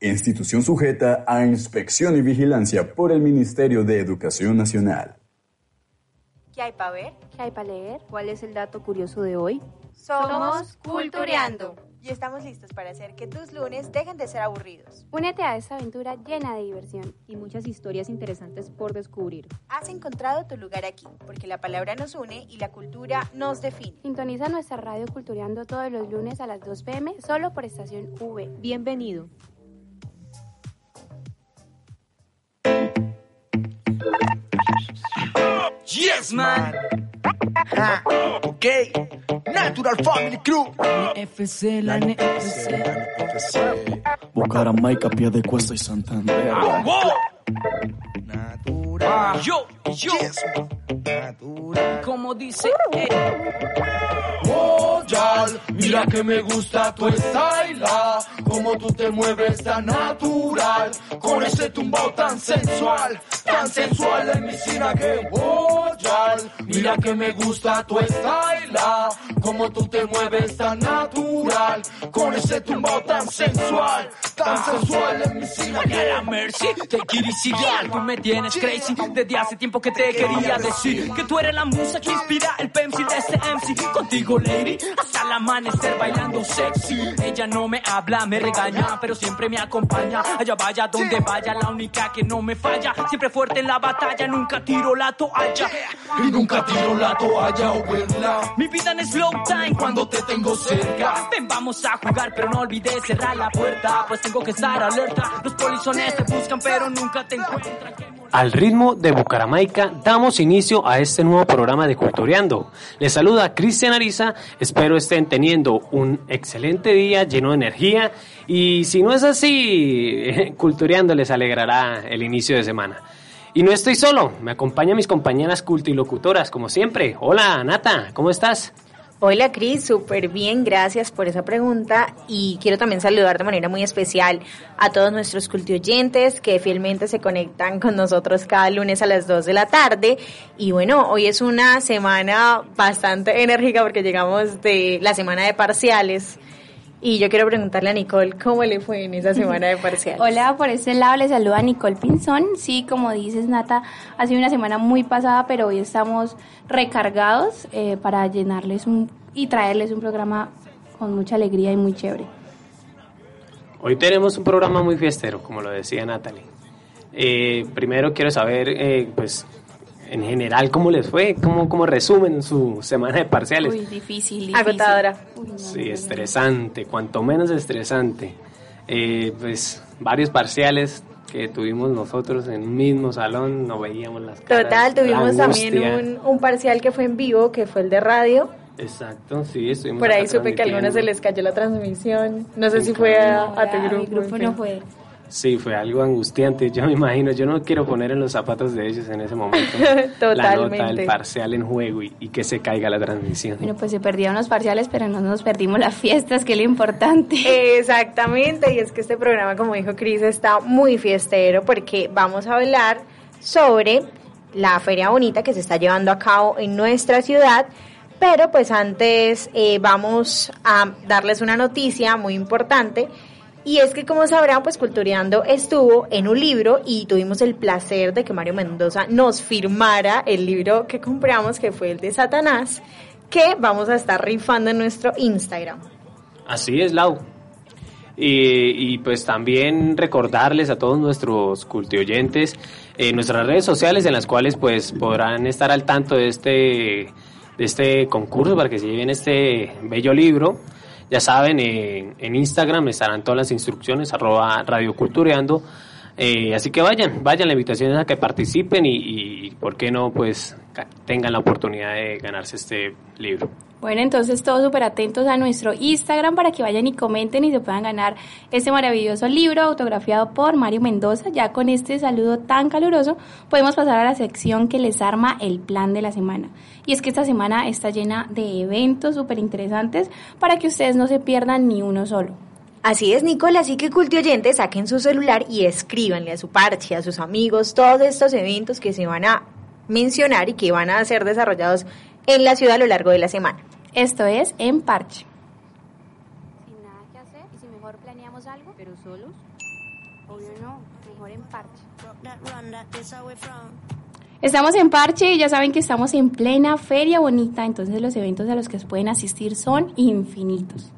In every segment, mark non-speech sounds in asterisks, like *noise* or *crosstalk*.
institución sujeta a inspección y vigilancia por el Ministerio de Educación Nacional. ¿Qué hay para ver? ¿Qué hay para leer? ¿Cuál es el dato curioso de hoy? Somos Cultureando y estamos listos para hacer que tus lunes dejen de ser aburridos. Únete a esta aventura llena de diversión y muchas historias interesantes por descubrir. Has encontrado tu lugar aquí, porque la palabra nos une y la cultura nos define. Sintoniza nuestra radio Cultureando todos los lunes a las 2 pm solo por estación V. Bienvenido. Yes, man. ok. Natural Family Crew. NFC, la NFC. Bucaramaica, pie de cuesta y Santander. Ah, wow. Natural. Ah, yo, yo. Yes, man. Natural. Como dice, eh. Oh, mira que me gusta tu style, ah, como tú te mueves tan natural, con ese tumbao tan sensual, tan sensual en mi cina que oh, yal, mira que me gusta tu style, ah, como tú te mueves tan natural, con ese tumbao tan sensual, tan sensual en mi cina que la mercy, it easy, girl, tú me tienes crazy, desde hace tiempo que te quería decir, que tú eres la musa que inspira el pencil de este MC, contigo lady, hasta el amanecer bailando sexy, ella no me habla, me regaña, pero siempre me acompaña, allá vaya donde vaya, la única que no me falla, siempre fuerte en la batalla, nunca tiro la toalla, y nunca tiro la toalla o verla, mi vida en slow time cuando te tengo cerca, ven vamos a jugar, pero no olvides cerrar la puerta, pues tengo que estar alerta, los polizones te buscan, pero nunca te encuentran. Al ritmo de Bucaramaica damos inicio a este nuevo programa de Cultureando. Les saluda Cristian Ariza, espero estén teniendo un excelente día lleno de energía y si no es así, *laughs* Cultureando les alegrará el inicio de semana. Y no estoy solo, me acompañan mis compañeras cultilocutoras como siempre. Hola Nata, ¿cómo estás? Hola Cris, súper bien, gracias por esa pregunta. Y quiero también saludar de manera muy especial a todos nuestros cultioyentes que fielmente se conectan con nosotros cada lunes a las 2 de la tarde. Y bueno, hoy es una semana bastante enérgica porque llegamos de la semana de parciales y yo quiero preguntarle a Nicole cómo le fue en esa semana de parciales. *laughs* Hola, por este lado les saluda Nicole Pinzón. Sí, como dices Nata, ha sido una semana muy pasada, pero hoy estamos recargados eh, para llenarles un y traerles un programa con mucha alegría y muy chévere. Hoy tenemos un programa muy fiestero, como lo decía Natalie. Eh, primero quiero saber, eh, pues, en general, ¿cómo les fue? ¿Cómo, cómo resumen su semana de parciales? Uy, difícil, difícil. Agotadora. Uy, no, Sí, no, no. estresante, cuanto menos estresante. Eh, pues varios parciales que tuvimos nosotros en un mismo salón, no veíamos las caras. Total, la tuvimos también un, un parcial que fue en vivo, que fue el de radio. Exacto, sí, estuvimos Por ahí supe que a algunos se les cayó la transmisión. No sé si fue a, a tu A mi grupo. grupo no fue. Sí, fue algo angustiante, yo me imagino, yo no quiero poner en los zapatos de ellos en ese momento. *laughs* La nota, Totalmente. el parcial en juego y, y que se caiga la transmisión. Bueno, pues se perdieron los parciales, pero no nos perdimos las fiestas, que es lo importante. Exactamente, y es que este programa, como dijo Cris, está muy fiestero porque vamos a hablar sobre la feria bonita que se está llevando a cabo en nuestra ciudad. Pero pues antes eh, vamos a darles una noticia muy importante y es que como sabrán pues Cultureando estuvo en un libro y tuvimos el placer de que Mario Mendoza nos firmara el libro que compramos que fue el de Satanás que vamos a estar rifando en nuestro Instagram. Así es, Lau. Y, pues también recordarles a todos nuestros cultioyentes eh, nuestras redes sociales en las cuales pues podrán estar al tanto de este, de este concurso para que se lleven este bello libro. Ya saben, eh, en Instagram estarán todas las instrucciones, arroba radiocultureando. Eh, así que vayan, vayan, la invitación es a que participen y, y, ¿por qué no? Pues tengan la oportunidad de ganarse este libro. Bueno, entonces todos súper atentos a nuestro Instagram para que vayan y comenten y se puedan ganar este maravilloso libro autografiado por Mario Mendoza. Ya con este saludo tan caluroso podemos pasar a la sección que les arma el plan de la semana. Y es que esta semana está llena de eventos súper interesantes para que ustedes no se pierdan ni uno solo. Así es, Nicole, así que cultioyentes saquen su celular y escríbanle a su parche, a sus amigos, todos estos eventos que se van a mencionar y que van a ser desarrollados en la ciudad a lo largo de la semana. Esto es En Parche. Sin nada que hacer y si mejor planeamos algo, pero solos. Obvio no, mejor en parche. Estamos en Parche y ya saben que estamos en plena feria bonita, entonces los eventos a los que pueden asistir son infinitos.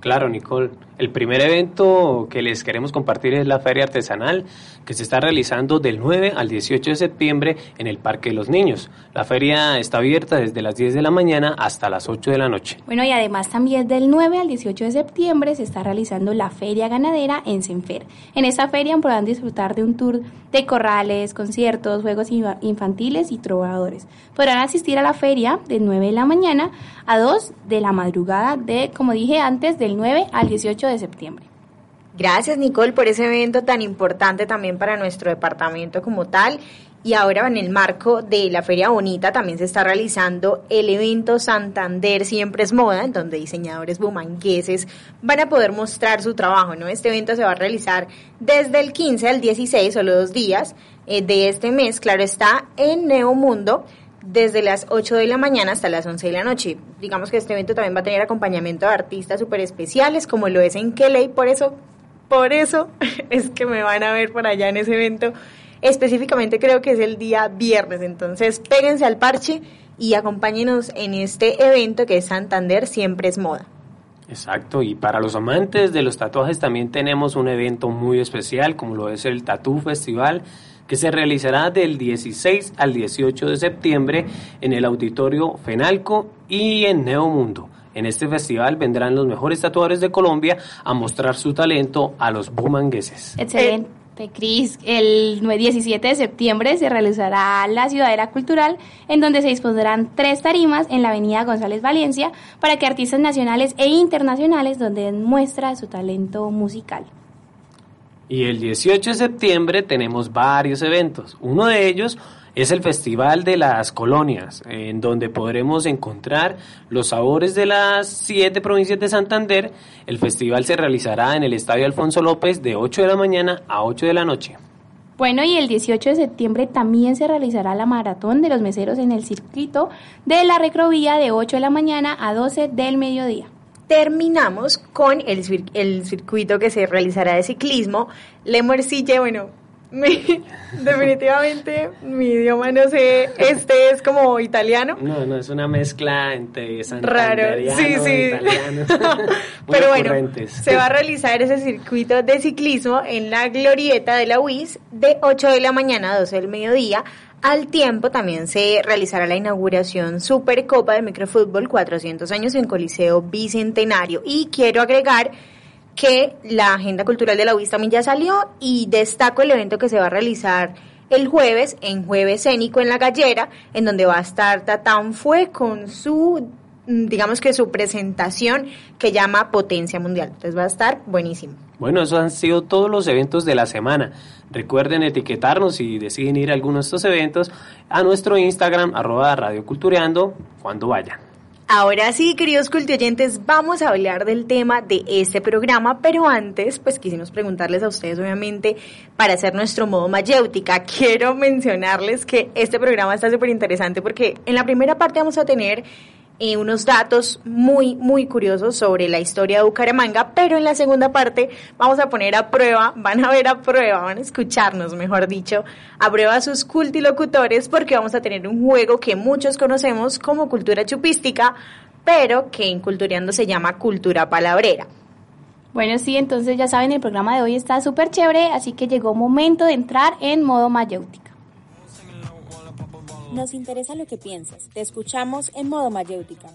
Claro, Nicole. El primer evento que les queremos compartir es la Feria Artesanal, que se está realizando del 9 al 18 de septiembre en el Parque de los Niños. La feria está abierta desde las 10 de la mañana hasta las 8 de la noche. Bueno, y además también del 9 al 18 de septiembre se está realizando la Feria Ganadera en Senfer. En esta feria podrán disfrutar de un tour de corrales, conciertos, juegos infa- infantiles y trovadores. Podrán asistir a la feria del 9 de la mañana a 2 de la madrugada de, como dije antes, del 9 al 18 de septiembre. Gracias Nicole por ese evento tan importante también para nuestro departamento como tal. Y ahora en el marco de la Feria Bonita también se está realizando el evento Santander Siempre es Moda, en donde diseñadores bumangueses van a poder mostrar su trabajo. ¿no? Este evento se va a realizar desde el 15 al 16, solo dos días eh, de este mes. Claro está en Neomundo desde las 8 de la mañana hasta las 11 de la noche. Digamos que este evento también va a tener acompañamiento de artistas súper especiales, como lo es en Kelly, por eso, por eso *laughs* es que me van a ver por allá en ese evento. Específicamente creo que es el día viernes, entonces péguense al parche y acompáñenos en este evento que es Santander Siempre es Moda. Exacto, y para los amantes de los tatuajes también tenemos un evento muy especial, como lo es el Tattoo Festival, que se realizará del 16 al 18 de septiembre en el Auditorio Fenalco y en Neomundo. En este festival vendrán los mejores tatuadores de Colombia a mostrar su talento a los bumangueses. Excelente. Cris, el 9 17 de septiembre se realizará la Ciudadela Cultural, en donde se dispondrán tres tarimas en la avenida González Valencia para que artistas nacionales e internacionales donde muestra su talento musical. Y el 18 de septiembre tenemos varios eventos. Uno de ellos es el Festival de las Colonias, en donde podremos encontrar los sabores de las siete provincias de Santander. El festival se realizará en el Estadio Alfonso López de 8 de la mañana a 8 de la noche. Bueno, y el 18 de septiembre también se realizará la maratón de los meseros en el circuito de la Recrovía de 8 de la mañana a 12 del mediodía. Terminamos con el, cir- el circuito que se realizará de ciclismo. Le Morcille, bueno, *laughs* mi- definitivamente mi idioma no sé, este es como italiano. No, no, es una mezcla entre Raro, sí, sí. italiano. *laughs* Pero bueno, se va a realizar ese circuito de ciclismo en la glorieta de la UIS de 8 de la mañana a 12 del mediodía. Al tiempo también se realizará la inauguración Supercopa de Microfútbol 400 años en Coliseo Bicentenario. Y quiero agregar que la agenda cultural de la UIS también ya salió y destaco el evento que se va a realizar el jueves, en Jueves Cénico en La Gallera, en donde va a estar Tatán Fue con su, digamos que su presentación que llama Potencia Mundial. Entonces va a estar buenísimo. Bueno, esos han sido todos los eventos de la semana. Recuerden etiquetarnos si deciden ir a alguno de estos eventos a nuestro Instagram, arroba Radio Cultureando, cuando vayan. Ahora sí, queridos cultioyentes, vamos a hablar del tema de este programa, pero antes, pues quisimos preguntarles a ustedes, obviamente, para hacer nuestro modo mayéutica. *laughs* Quiero mencionarles que este programa está súper interesante porque en la primera parte vamos a tener eh, unos datos muy, muy curiosos sobre la historia de Bucaramanga, pero en la segunda parte vamos a poner a prueba, van a ver a prueba, van a escucharnos, mejor dicho, a prueba a sus cultilocutores porque vamos a tener un juego que muchos conocemos como cultura chupística, pero que en Cultureando se llama cultura palabrera. Bueno, sí, entonces ya saben, el programa de hoy está súper chévere, así que llegó momento de entrar en modo mayéutica. Nos interesa lo que piensas. Te escuchamos en modo mayéutica.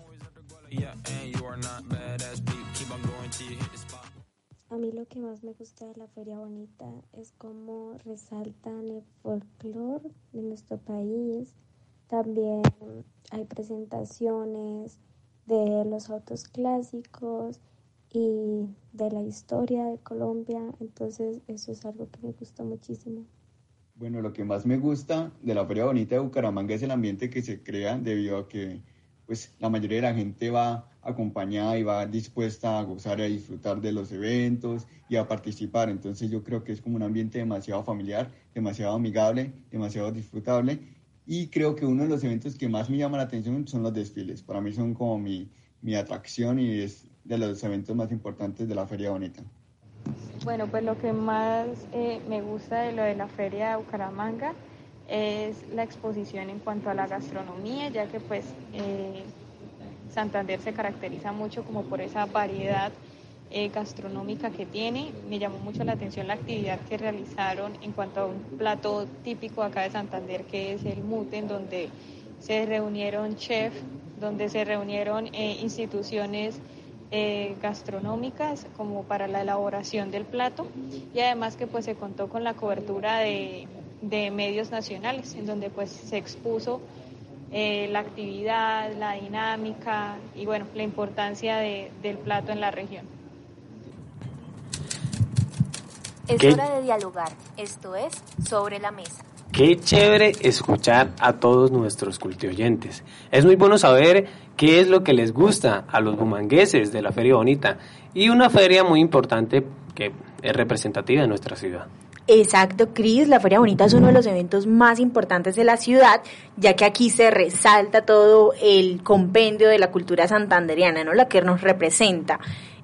A mí lo que más me gusta de la Feria Bonita es cómo resaltan el folclore de nuestro país. También hay presentaciones de los autos clásicos y de la historia de Colombia. Entonces eso es algo que me gusta muchísimo. Bueno, lo que más me gusta de la Feria Bonita de Bucaramanga es el ambiente que se crea debido a que pues la mayoría de la gente va acompañada y va dispuesta a gozar y a disfrutar de los eventos y a participar. Entonces yo creo que es como un ambiente demasiado familiar, demasiado amigable, demasiado disfrutable y creo que uno de los eventos que más me llama la atención son los desfiles. Para mí son como mi, mi atracción y es de los eventos más importantes de la Feria Bonita. Bueno, pues lo que más eh, me gusta de lo de la feria de Bucaramanga es la exposición en cuanto a la gastronomía, ya que pues eh, Santander se caracteriza mucho como por esa variedad eh, gastronómica que tiene. Me llamó mucho la atención la actividad que realizaron en cuanto a un plato típico acá de Santander, que es el mute, en donde se reunieron chefs, donde se reunieron eh, instituciones eh, gastronómicas como para la elaboración del plato y además que pues se contó con la cobertura de, de medios nacionales en donde pues se expuso eh, la actividad, la dinámica y bueno, la importancia de- del plato en la región. Es ¿Qué? hora de dialogar, esto es Sobre la Mesa. Qué chévere escuchar a todos nuestros cultioyentes. Es muy bueno saber qué es lo que les gusta a los bumangueses de la Feria Bonita y una feria muy importante que es representativa de nuestra ciudad. Exacto, Cris, la Feria Bonita es uno de los eventos más importantes de la ciudad, ya que aquí se resalta todo el compendio de la cultura santanderiana, ¿no? La que nos representa.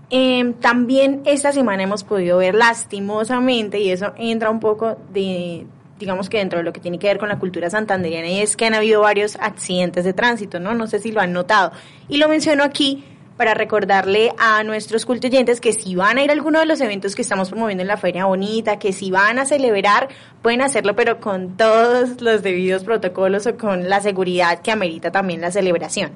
Em, también esta semana hemos podido ver lastimosamente, y eso entra un poco de, digamos que dentro de lo que tiene que ver con la cultura santanderiana, y es que han habido varios accidentes de tránsito, ¿no? No sé si lo han notado. Y lo menciono aquí para recordarle a nuestros cultoyentes que si van a ir a alguno de los eventos que estamos promoviendo en la Feria Bonita, que si van a celebrar, pueden hacerlo, pero con todos los debidos protocolos o con la seguridad que amerita también la celebración.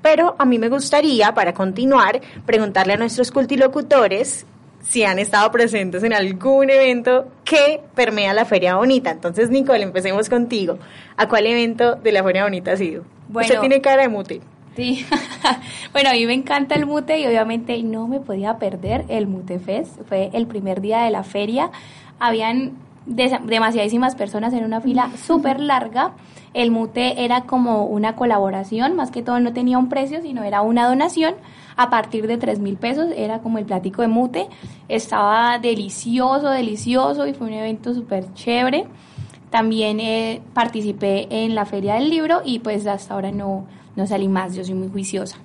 Pero a mí me gustaría, para continuar, preguntarle a nuestros cultilocutores si han estado presentes en algún evento que permea la Feria Bonita. Entonces, Nicole, empecemos contigo. ¿A cuál evento de la Feria Bonita ha sido? Bueno. Usted tiene cara de mute. Sí. *laughs* bueno, a mí me encanta el mute y obviamente no me podía perder el Mute Fest. Fue el primer día de la feria. Habían demasiadísimas personas en una fila súper larga. El mute era como una colaboración, más que todo no tenía un precio, sino era una donación. A partir de tres mil pesos era como el platico de mute. Estaba delicioso, delicioso y fue un evento súper chévere. También eh, participé en la feria del libro y pues hasta ahora no, no salí más, yo soy muy juiciosa.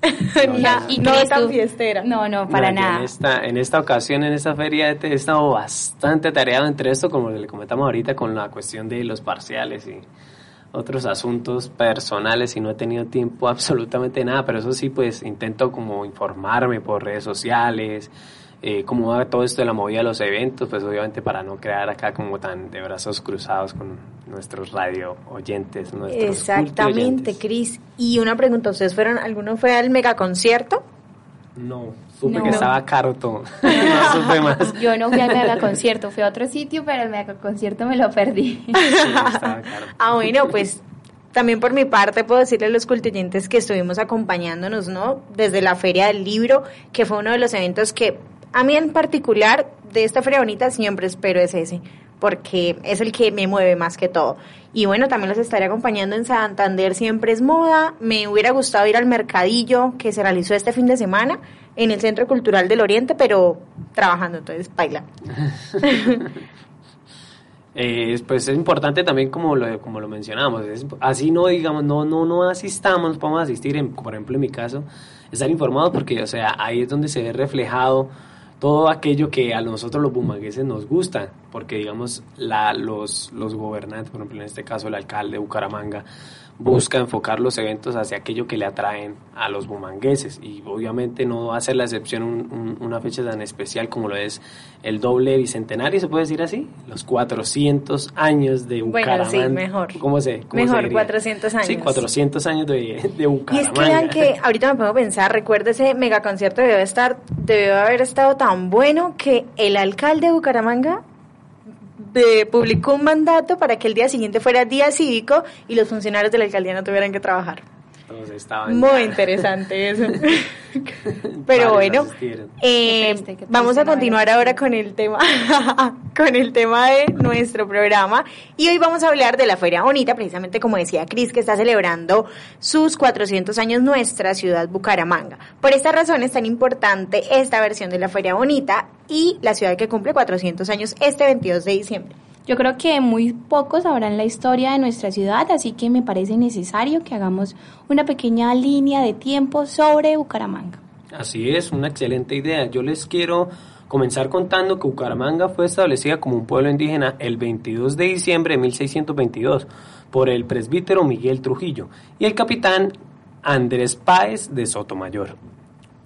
*laughs* ¿Y no crees tan fiestera. No, no, para No, nada. En esta, en esta ocasión, en esta feria, he he estado bastante tareado entre esto, como le comentamos ahorita, con la cuestión de los parciales y otros asuntos personales y no he tenido tiempo *laughs* absolutamente nada, pero eso sí, pues intento como informarme por redes sociales, eh, cómo va todo esto de la movida de los eventos, pues obviamente para no crear acá como tan de brazos cruzados con nuestros radio oyentes, nuestros Exactamente. Cris. Y una pregunta, ¿ustedes fueron, alguno fue al megaconcierto? No, supe No. que estaba caro todo, no supe más. Yo no fui al mega concierto, fui a otro sitio, pero el mega concierto me lo perdí. Sí, estaba caro. Ah, bueno, pues también por mi parte puedo decirle a los cultuyentes que estuvimos acompañándonos, ¿no? Desde la Feria del Libro, que fue uno de los eventos que a mí en particular de esta Feria Bonita siempre espero es ese, porque es el que me mueve más que todo. Y bueno, también los estaré acompañando en Santander, siempre es moda. Me hubiera gustado ir al mercadillo que se realizó este fin de semana en el Centro Cultural del Oriente, pero trabajando, entonces baila. *laughs* Eh, pues es importante también como lo, como lo mencionamos, es- así no digamos, no, no, no asistamos, podemos asistir, en, por ejemplo en mi caso, estar informados porque o sea, ahí es donde se ve reflejado todo aquello que a nosotros los bumangueses nos gusta, porque digamos la, los, los gobernantes, por ejemplo en este caso el alcalde de Bucaramanga, busca enfocar los eventos hacia aquello que le atraen a los bumangueses y obviamente no va a ser la excepción un- un- una fecha tan especial como lo es el doble bicentenario, se puede decir así, los 400 años de Bueno, Bucaramanga. sí, mejor. ¿Cómo se, cómo Mejor, diría? 400 años. Sí, 400 años de, de Y es Bucaramanga. que vean que ahorita me pongo a pensar, recuerdo ese megaconcierto debió estar, debió haber estado tan bueno que el alcalde de Bucaramanga publicó un mandato para que el día siguiente fuera día cívico y los funcionarios de la alcaldía no tuvieran que trabajar. Todos estaban Muy *laughs* *laughs* pero eso. Pero bueno, eh, vamos a continuar ahora con el tema, *laughs* con el tema de nuestro programa y hoy vamos a hablar de la Feria Bonita, precisamente como decía Cris, que está celebrando sus 400 años nuestra ciudad Bucaramanga. Por esta razón es tan importante esta versión de la Feria Bonita y la ciudad que cumple 400 años este 22 de diciembre. Yo creo que muy pocos sabrán la historia de nuestra ciudad, así que me parece necesario que hagamos una pequeña línea de tiempo sobre Bucaramanga. Así es, una excelente idea. Yo les quiero Comenzar contando que Bucaramanga fue establecida como un pueblo indígena el 22 de diciembre de 1622 por el presbítero Miguel Trujillo y el capitán Andrés Páez de Sotomayor.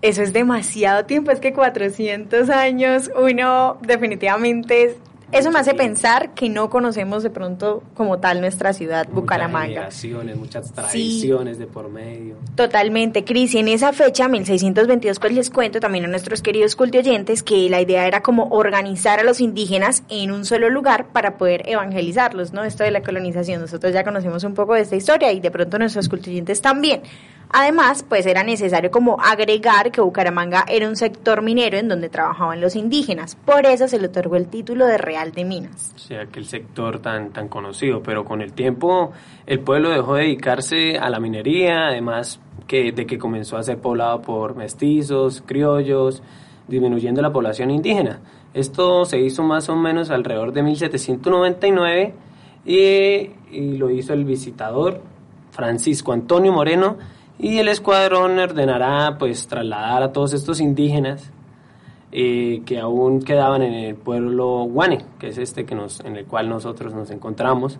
Eso es demasiado tiempo, es que 400 años, uno definitivamente eso me hace pensar que no conocemos de pronto como tal nuestra ciudad, Muchas Bucaramanga. muchas tradiciones de por medio. Totalmente, Cris. Y en esa fecha, 1622, pues les cuento también a nuestros queridos cultioyentes que la idea era como organizar a los indígenas en un solo lugar para poder evangelizarlos, ¿no? Esto de la colonización. Nosotros ya conocemos un poco de esta historia y de pronto nuestros cultioyentes también. Además, pues era necesario como agregar que Bucaramanga era un sector minero en donde trabajaban los indígenas. Por eso se le otorgó el título de Real de Minas. O sea, aquel sector tan, tan conocido, pero con el tiempo el pueblo dejó de dedicarse a la minería, además que, de que comenzó a ser poblado por mestizos, criollos, disminuyendo la población indígena. Esto se hizo más o menos alrededor de 1799 y, y lo hizo el visitador Francisco Antonio Moreno y el escuadrón ordenará pues trasladar a todos estos indígenas eh, que aún quedaban en el pueblo Guane, que es este que nos, en el cual nosotros nos encontramos.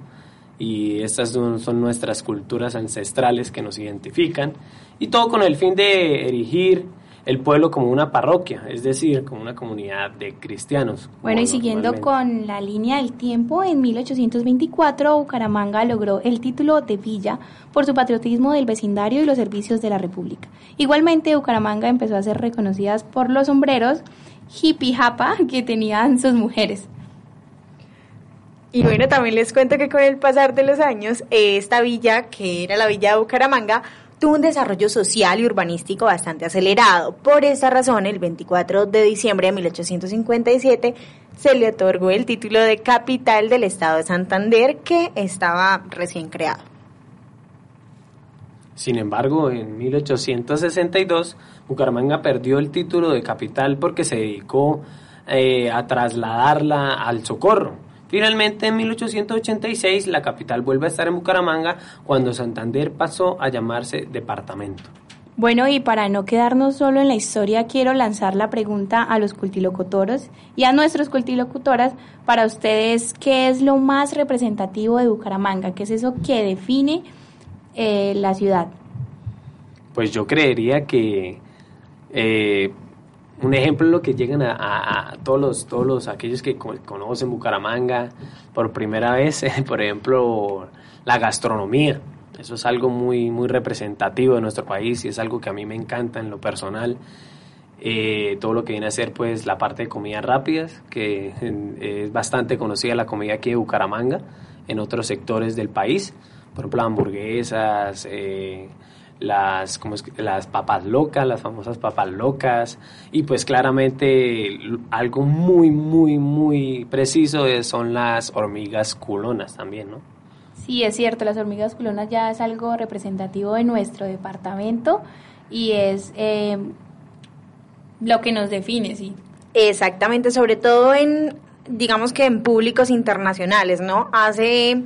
Y estas son, son nuestras culturas ancestrales que nos identifican. Y todo con el fin de erigir el pueblo como una parroquia, es decir, como una comunidad de cristianos. Bueno, y siguiendo con la línea del tiempo, en 1824 Bucaramanga logró el título de villa por su patriotismo del vecindario y los servicios de la República. Igualmente, Bucaramanga empezó a ser reconocidas por los sombreros hippie japa que tenían sus mujeres. Y bueno, también les cuento que con el pasar de los años, eh, esta villa, que era la villa de Bucaramanga, tuvo un desarrollo social y urbanístico bastante acelerado. Por esta razón, el 24 de diciembre de 1857 se le otorgó el título de capital del estado de Santander, que estaba recién creado. Sin embargo, en 1862, Bucaramanga perdió el título de capital porque se dedicó eh, a trasladarla al Socorro. Finalmente, en 1886, la capital vuelve a estar en Bucaramanga cuando Santander pasó a llamarse departamento. Bueno, y para no quedarnos solo en la historia, quiero lanzar la pregunta a los cultilocutoros y a nuestros cultilocutoras para ustedes, ¿qué es lo más representativo de Bucaramanga? ¿Qué es eso que define eh, la ciudad? Pues yo creería que eh, un ejemplo es lo que llegan a, todos todos los aquellos que co- conocen Bucaramanga por primera vez, *laughs* por ejemplo, la gastronomía. Eso es algo muy muy representativo de nuestro país y es algo que a mí me encanta en lo personal. Eh, todo lo que viene a ser pues la parte de comidas rápidas, que es bastante conocida la comida aquí de Bucaramanga en otros sectores del país, por ejemplo hamburguesas, eh, las, ¿cómo es que? las papas locas, las famosas papas locas, y pues claramente algo muy, muy, muy preciso es- son las hormigas culonas también, ¿no? Sí, es cierto, las hormigas culonas ya es algo representativo de nuestro departamento y es eh, lo que nos define, sí. Exactamente, sobre todo en, digamos que en públicos internacionales, ¿no? Hace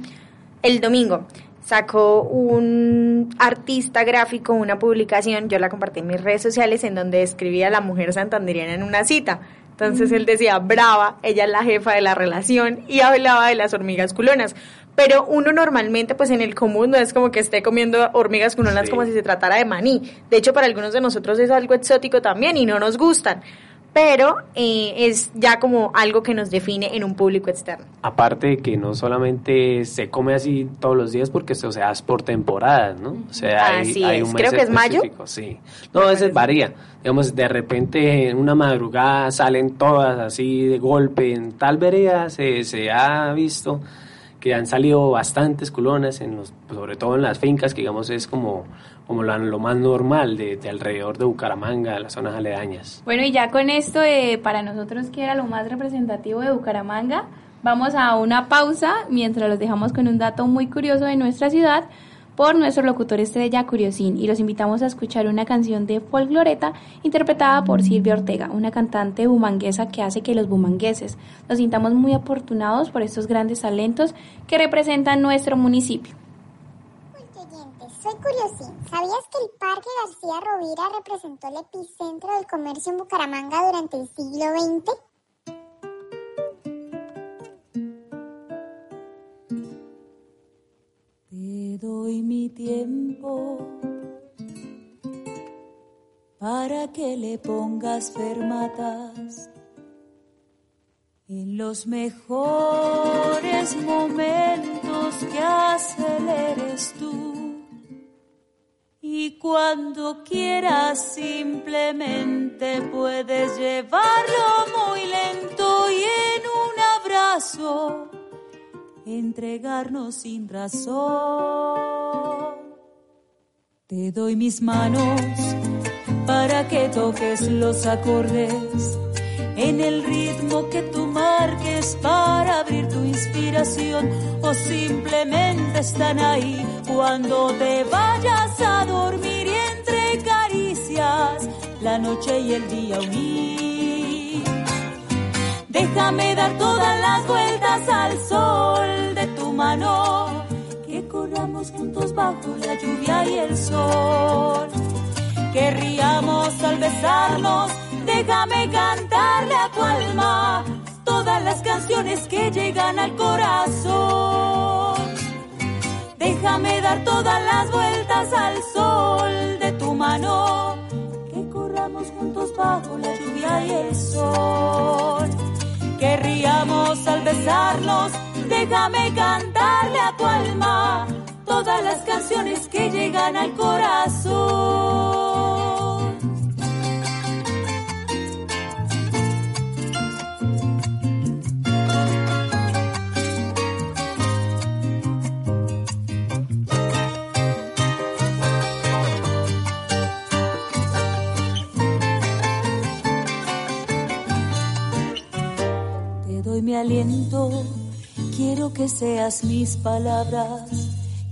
el domingo sacó un artista gráfico una publicación, yo la compartí en mis redes sociales, en donde describía a la mujer santanderiana en una cita. Entonces él decía, brava, ella es la jefa de la relación y hablaba de las hormigas culonas. Pero uno normalmente, pues en el común, no es como que esté comiendo hormigas culonas Sí. como si se tratara de maní. De hecho, para algunos de nosotros es algo exótico también y no nos gustan. Pero eh, es ya como algo que nos define en un público externo. Aparte de que no solamente se come así todos los días, porque o sea, es por temporadas, ¿no? O sea, hay, Así hay es. un Creo mes que es mayo. Sí. No, a veces varía. Digamos, de repente en una madrugada salen todas así de golpe. En tal vereda se, se ha visto que han salido bastantes culonas, en los, sobre todo en las fincas, que digamos es como, como la- lo más normal de, de alrededor de Bucaramanga, de las zonas aledañas. Bueno, y ya con esto, eh, para nosotros que era lo más representativo de Bucaramanga, vamos a una pausa mientras los dejamos con un dato muy curioso de nuestra ciudad por nuestro locutor estrella Curiosín y los invitamos a escuchar una canción de folcloreta interpretada por Silvia Ortega, una cantante bumanguesa que hace que los bumangueses nos sintamos muy afortunados por estos grandes talentos que representan nuestro municipio soy curiosín. ¿Sabías que el Parque García Rovira representó el epicentro del comercio en Bucaramanga durante el siglo XX? Te doy mi tiempo para que le pongas fermatas en los mejores momentos que aceleres tú y cuando quieras simplemente puedes llevarlo muy lento y en un abrazo entregarnos sin razón. Te doy mis manos para que toques los acordes en el ritmo que tú marques para abrir tu inspiración o simplemente están ahí cuando te vayas a dormir y entre caricias la noche y el día unir. Déjame dar todas las vueltas al sol de tu mano, que corramos juntos bajo la lluvia y el sol. Querríamos al besarnos Déjame cantarle a tu alma todas las canciones que llegan al corazón. Déjame dar todas las vueltas al sol de tu mano. Que corramos juntos bajo la lluvia y el sol. Querríamos al besarnos. Déjame cantarle a tu alma todas las canciones que llegan al corazón. Mi aliento, quiero que seas mis palabras,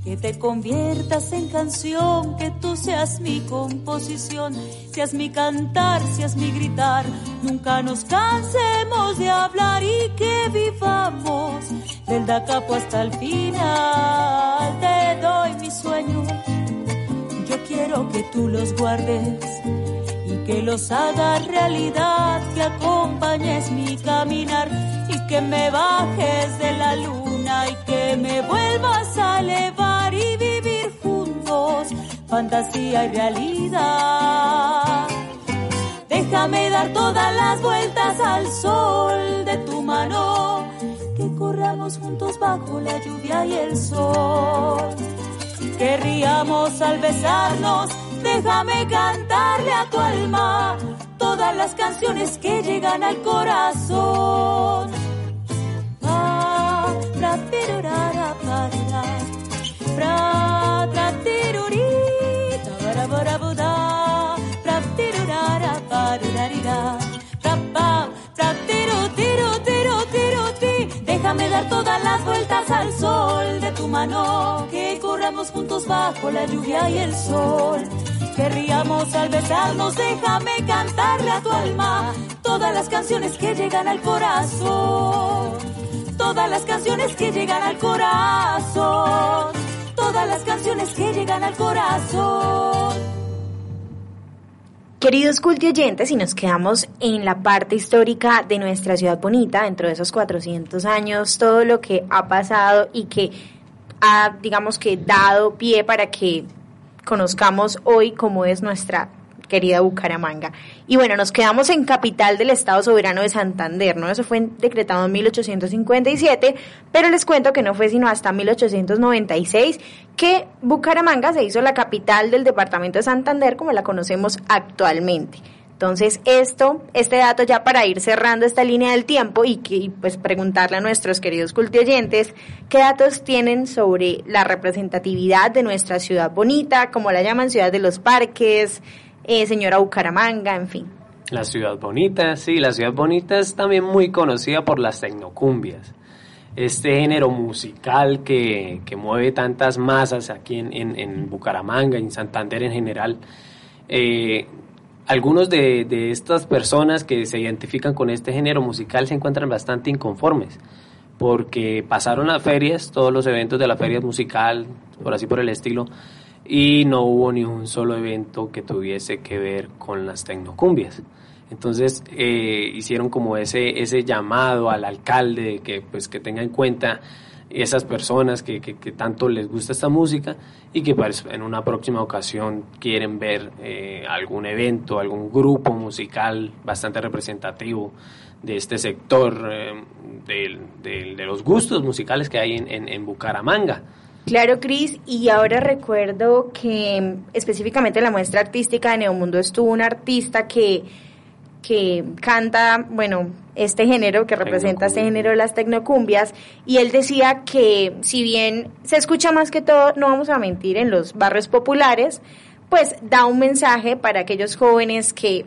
que te conviertas en canción, que tú seas mi composición, seas mi cantar, seas mi gritar, nunca nos cansemos de hablar y que vivamos del da capo hasta el final. Te doy mis sueños, yo quiero que tú los guardes que los hagas realidad, que acompañes mi caminar que me bajes de la luna y que me vuelvas a elevar y vivir juntos, fantasía y realidad. Déjame dar todas las vueltas al sol de tu mano, que corramos juntos bajo la lluvia y el sol. Querríamos al besarnos, déjame cantarle a tu alma todas las canciones que llegan al corazón. Déjame dar todas las vueltas al sol de tu mano. Que corramos juntos bajo la lluvia y el sol Querríamos al besarnos, déjame cantarle a tu alma todas las canciones que llegan al corazón todas las canciones que llegan al corazón, todas las canciones que llegan al corazón. Queridos oyentes, si nos quedamos en la parte histórica de nuestra ciudad bonita, dentro de esos 400 años, todo lo que ha pasado y que ha, digamos que, dado pie para que conozcamos hoy cómo es nuestra querida Bucaramanga. Y bueno, nos quedamos en capital del Estado Soberano de Santander, ¿no? Eso fue decretado en 1857, pero les cuento que no fue sino hasta 1896 que Bucaramanga se hizo la capital del departamento de Santander como la conocemos actualmente. Entonces, esto, este dato ya para ir cerrando esta línea del tiempo y, que, pues preguntarle a nuestros queridos cultioyentes qué datos tienen sobre la representatividad de nuestra ciudad bonita, como la llaman ciudad de los parques, eh, señora Bucaramanga, en fin. La ciudad bonita, sí, la ciudad bonita es también muy conocida por las tecnocumbias. Este género musical que, mueve tantas masas aquí en, en, Bucaramanga, en Santander en general. Eh, algunos de, de, estas personas que se identifican con este género musical se encuentran bastante inconformes porque pasaron las ferias, todos los eventos de la feria musical, por así por el estilo, y no hubo ni un solo evento que tuviese que ver con las tecnocumbias. Entonces eh, hicieron como ese, ese llamado al alcalde que, pues, que tenga en cuenta esas personas que, que, tanto les gusta esta música y que pues, en una próxima ocasión quieren ver eh, algún evento, algún grupo musical bastante representativo de este sector eh, de los gustos musicales que hay en, en- en Bucaramanga. Claro, Cris, y ahora recuerdo que mm, específicamente en la muestra artística de Neomundo estuvo un artista que, que canta, bueno, este género, que representa este género de las tecnocumbias, y él decía que si bien se escucha más que todo, no vamos a mentir, en los barrios populares, pues da un mensaje para aquellos jóvenes que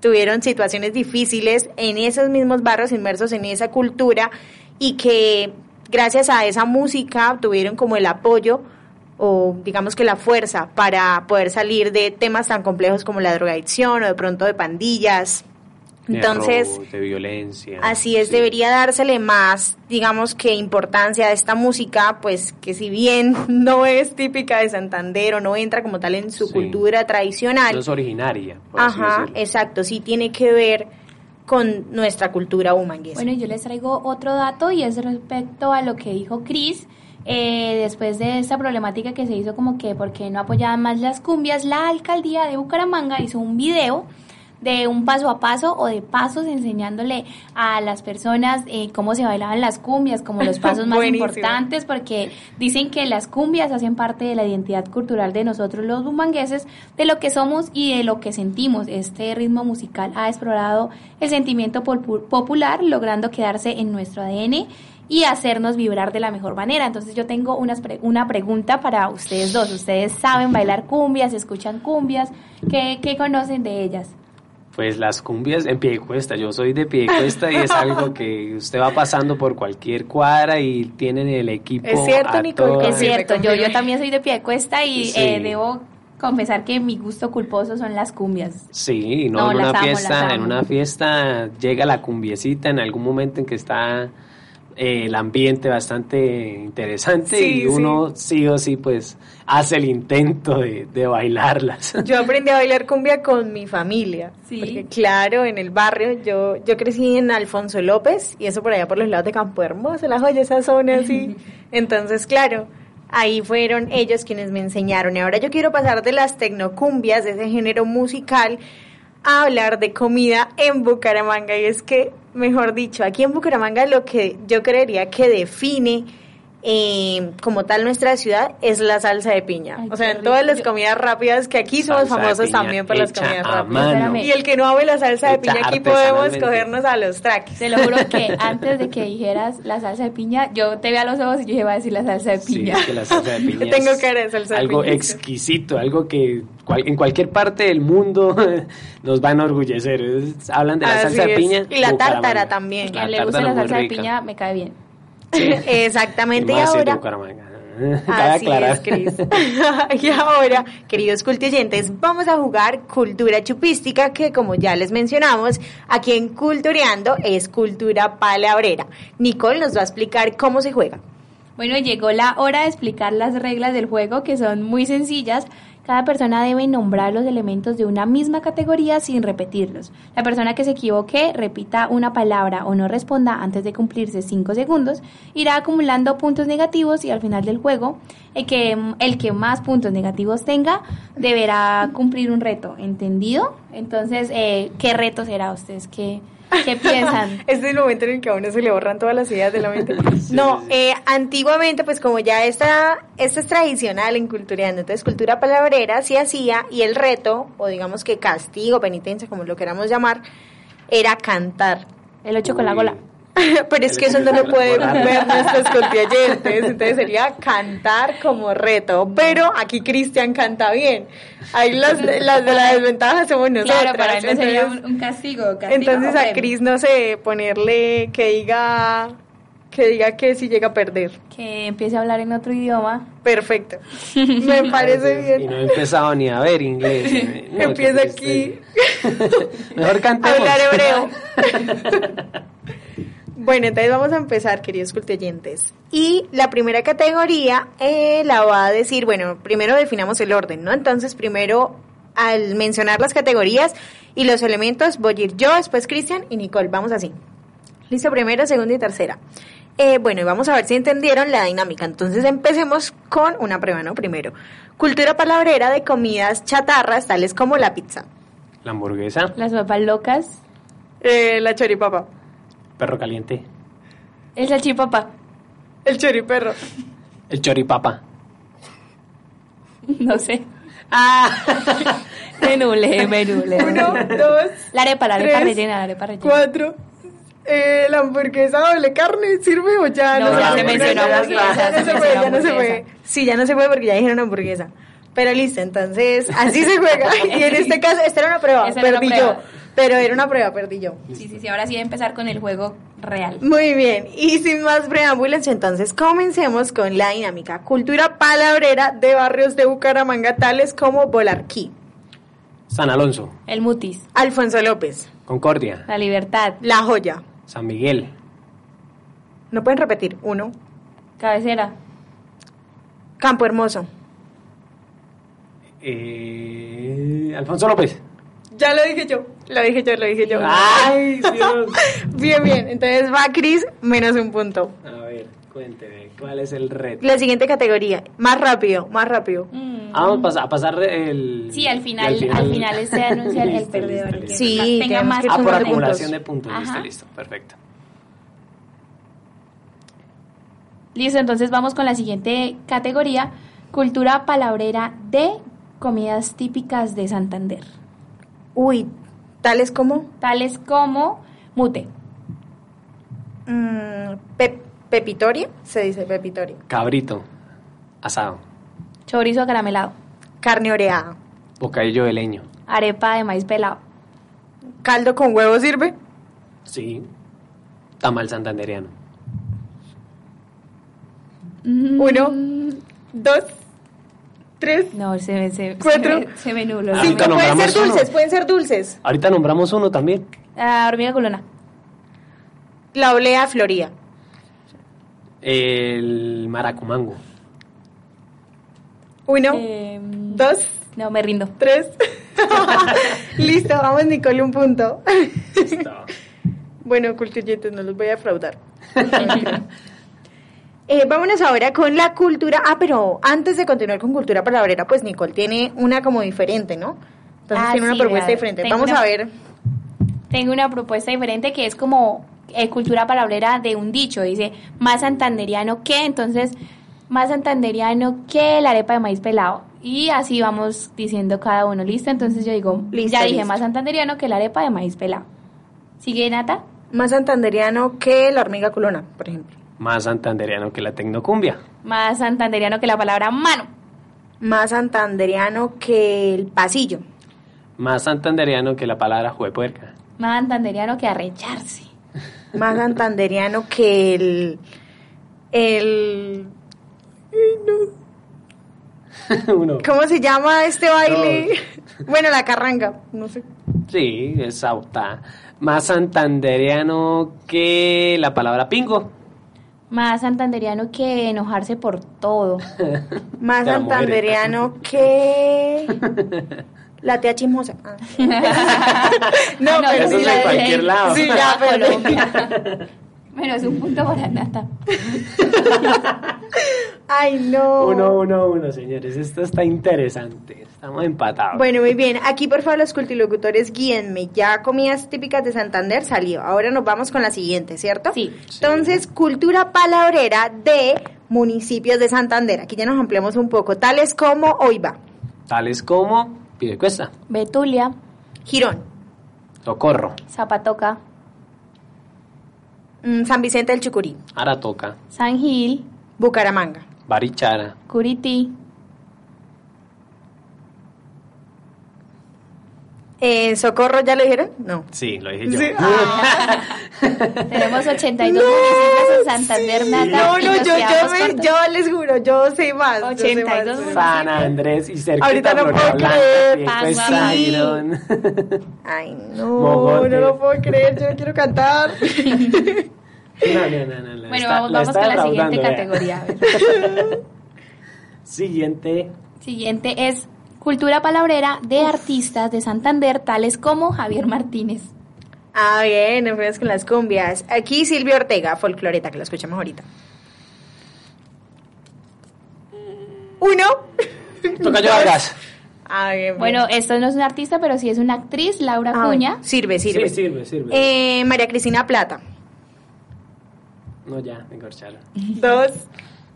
tuvieron situaciones difíciles en esos mismos barrios inmersos en esa cultura y que gracias a esa música tuvieron como el apoyo o digamos que la fuerza para poder salir de temas tan complejos como la drogadicción o de pronto de pandillas. De Entonces, robo, de violencia. Así es, debería dársele más, digamos que importancia a esta música, pues que si bien *laughs* no es típica de Santander o no entra como tal en su Sí. cultura tradicional, No es originaria. por Ajá, exacto, sí tiene que ver con nuestra cultura humanguesa. Bueno, yo les traigo otro dato y es respecto a lo que dijo Cris. Eh, después de esta problemática que se hizo como que porque no apoyaban más las cumbias, la alcaldía de Bucaramanga hizo un video de un paso a paso o de pasos enseñándole a las personas eh, cómo se bailaban las cumbias, como los *laughs* pasos más importantes, porque dicen que las cumbias hacen parte de la identidad cultural de nosotros los bumangueses, de lo que somos y de lo que sentimos. Este ritmo musical ha explorado el sentimiento popu- popular, logrando quedarse en nuestro ADN y hacernos vibrar de la mejor manera. Entonces yo tengo pre- una pregunta para ustedes dos. ¿Ustedes saben bailar cumbias, escuchan cumbias? ¿Qué, qué conocen de ellas? Pues las cumbias en pie de cuesta, yo soy de pie de cuesta y es algo *laughs* que usted va pasando por cualquier cuadra y tienen el equipo. Es cierto, Nicole, Es cierto, yo, yo también soy de pie de cuesta y Sí. eh, debo confesar que mi gusto culposo son las cumbias. Sí, no, No, en las una amo, fiesta, en una fiesta llega la cumbiecita en algún momento en que está el ambiente bastante interesante Sí, y uno sí. o sí pues hace el intento de, de bailarlas. Yo aprendí a bailar cumbia con mi familia. Sí. Porque claro, en el barrio, yo, yo crecí en Alfonso López y eso por allá por los lados de Campo Hermoso, la joya, esa zona así. *laughs* Entonces, claro, ahí fueron ellos quienes me enseñaron. Y ahora yo quiero pasar de las tecnocumbias, de ese género musical, hablar de comida en Bucaramanga. Y es que, mejor dicho, aquí en Bucaramanga lo que yo creería que define eh, como tal nuestra ciudad es la salsa de piña. Ay, o sea, en todas rico. las comidas rápidas, que aquí somos Salsa famosos también por las comidas rápidas. mano. Y el que no ame la salsa de Hecha piña, aquí podemos cogernos a los traques. Te lo juro que antes de que dijeras la salsa de piña, yo te vi a los ojos y yo iba a decir la salsa de Sí, piña. es que la salsa de piña *laughs* Tengo de salsa de algo piña. exquisito, algo que cual- en cualquier parte del mundo *laughs* nos va a enorgullecer. Es- Hablan de la Así salsa de piña. Y la tártara también. Quien le gusta la salsa de piña me cae bien. *laughs* Exactamente. Y ahora, *laughs* Así aclarar. es, Cris. *laughs* y ahora, queridos cultuyentes, vamos a jugar cultura chupística, que como ya les mencionamos, aquí en Cultureando es cultura palabrera. Nicole nos va a explicar cómo se juega. Bueno, llegó la hora de explicar las reglas del juego que son muy sencillas. Cada persona debe nombrar los elementos de una misma categoría sin repetirlos. La persona que se equivoque, repita una palabra o no responda antes de cumplirse 5 segundos, irá acumulando puntos negativos y al final del juego, el que, el que más puntos negativos tenga deberá cumplir un reto. ¿Entendido? Entonces, eh, ¿qué reto será ustedes? ¿Qué, qué piensan? Este *laughs* es el momento en el que a uno se le borran todas las ideas de la mente. No, eh, antiguamente, pues como ya esta, esto es tradicional en Cultureando, entonces cultura palabrera se hacía y el reto, o digamos que castigo, penitencia, como lo queramos llamar, era cantar. El 8 con la gola. *laughs* Pero es que eso no lo pueden ver nuestros *laughs* contribuyentes, entonces sería cantar como reto. Pero aquí Cristian canta bien. Ahí las, las de la desventaja somos nosotras. Claro, para él no sería entonces- un, un castigo. castigo entonces a. Cris no sé, ponerle que diga que diga que si llega a perder. Que empiece a hablar en otro idioma. Perfecto. *laughs* Me parece Y bien. no he empezado ni a ver inglés. No, Empieza aquí. Mejor cantemos. hablar hebreo. Bueno, entonces vamos a empezar, queridos cultoyentes. Y la primera categoría eh, la va a decir, bueno, primero definamos el orden, ¿no? Entonces, primero, al mencionar las categorías y los elementos, voy a ir yo, después Cristian y Nicole. Vamos así. Listo, primera, segunda y tercera. Eh, bueno, y vamos a ver si entendieron la dinámica. Entonces empecemos con una prueba, ¿no? Primero, cultura palabrera de comidas chatarras, tales como la pizza. La hamburguesa, Las papas locas. Eh, la choripapa. Perro caliente, El salchipapa. El choriperro. el choripapa. *laughs* No sé. Ah. *laughs* menule, menule. Uno, dos, La arepa, la arepa tres, rellena, la arepa rellena. cuatro. Eh, la hamburguesa doble carne sirve o ya No, no, ya se mencionó hamburguesa, Ya no se puede, ya no se puede. Sí, ya no se puede porque ya dijeron hamburguesa. Pero listo, entonces así se juega. *laughs* Y en este caso, esta era una prueba, Esa una perdí prueba. yo. Pero era una prueba, perdí yo. Sí, sí, sí, ahora sí voy a empezar con el juego real. Muy bien, y sin más preámbulos, entonces comencemos con la dinámica. Cultura palabrera de barrios de Bucaramanga, tales como Bolarquí, San Alonso, El mutis, Alfonso López, Concordia, la libertad, La Joya. San Miguel, No pueden repetir. Uno, cabecera, Campo Hermoso. Eh, Alfonso López. Ya lo dije yo, lo dije yo, lo dije yo. ¡Ay, *laughs* Dios! Bien, bien, entonces va Cris menos un punto. A ver, cuénteme, ¿cuál es el reto? La siguiente categoría, más rápido, más rápido. Ah, vamos a pasar, a pasar el... Sí, al final, al final, se anuncia el, *laughs* Listo, perdedor. listo, listo. Sí, más- tenga más que Ah, por puntos. acumulación de puntos, listo, listo, perfecto. Listo, entonces vamos con la siguiente categoría, cultura palabrera de comidas típicas de Santander, Uy, tales como tales como mute, mm, pe- pepitoria, se dice pepitoria. Cabrito, asado, chorizo acaramelado, Carne oreada. bocadillo de leño, arepa de maíz pelado, Caldo con huevo sirve. sí, tamal santanderiano, Uno, dos, tres, No, se me, se, Cuatro. se me, se cinco. Pueden ser uno. dulces, pueden ser dulces. Ahorita nombramos uno también, Ah, hormiga culona, La olea floría. el maracumango, Uno, Em, dos, no, me rindo. tres. *laughs* Listo, vamos Nicole, un punto. *laughs* bueno, culturientes, no los voy a defraudar. *laughs* Eh, vámonos ahora con la cultura. Ah, pero antes de continuar con cultura palabrera, pues Nicole tiene una como diferente, ¿no? Entonces Ah, tiene una sí, propuesta diferente. tengo Vamos una- a ver. Tengo una propuesta diferente que es como eh, cultura palabrera de un dicho. Dice, más santanderiano que, entonces, más santanderiano que la arepa de maíz pelado. Y así vamos diciendo cada uno, ¿listo? Entonces yo digo, Listo, ya dije, listo. más santanderiano que la arepa de maíz pelado. ¿Sigue Nata? Más santanderiano que la hormiga culona, por ejemplo. Más santanderiano que la tecnocumbia, Más santanderiano que la palabra mano. Más santanderiano que el pasillo. más santanderiano que la palabra juepuerca, Más santanderiano que arrecharse. Más santanderiano que el. El. *laughs* uno, ¿Cómo se llama este baile? *laughs* Bueno, la carranga, no sé. sí, es más santanderiano que la palabra pingo, Más santanderiano que enojarse por todo. *laughs* Más santanderiano que. La tía chismosa. Ah. *laughs* no, Ah, no, pero eso sí es la de- cualquier lado. Sí, ya, *laughs* pero. Colombia. Menos un punto para Nata. *laughs* Ay, no. Uno, uno, uno, señores. Esto está interesante. Estamos empatados. Bueno, muy bien. Aquí, por favor, los cultilocutores, guíenme. Ya comidas típicas de Santander salió. Ahora nos vamos con la siguiente, ¿cierto? Sí. Entonces, cultura palabrera de municipios de Santander. Aquí ya nos ampliamos un poco. Tales como Oiva, Tales como Piedecuesta, Betulia, Girón, Socorro, Zapatoca, San Vicente del Chucurí, Aratoca, San Gil, Bucaramanga. Barichara, Curití, Eh, ¿Socorro ya lo dijeron? No. Sí, lo dije yo. Sí. Ah. *laughs* Tenemos 82 municipios en Santander, Nata. No, no, yo, yo, me- yo les juro, yo sé más. yo sé 82 más. San Andrés y cerquita Ahorita no puedo Blanca, creer. Sí. *laughs* Ay, no, *laughs* Mogote. no lo puedo creer, yo quiero cantar. No, no, no, no, Bueno, está- vamos, vamos con la siguiente categoría. a ver. Siguiente. Siguiente es cultura palabrera de artistas de Santander, tales como Javier Martínez. Ah, bien, nos fuimos con las cumbias. Aquí Silvia Ortega, folcloreta, que la escuchamos ahorita. Uno. *laughs* Toca yo Vargas. Ah, bien, bien. Bueno, esto no es una artista, pero sí es una actriz, Laura Ah, Cuña. Sirve, sirve. Sí, sirve, sirve. Eh, María Cristina Plata. No, ya, me. Dos,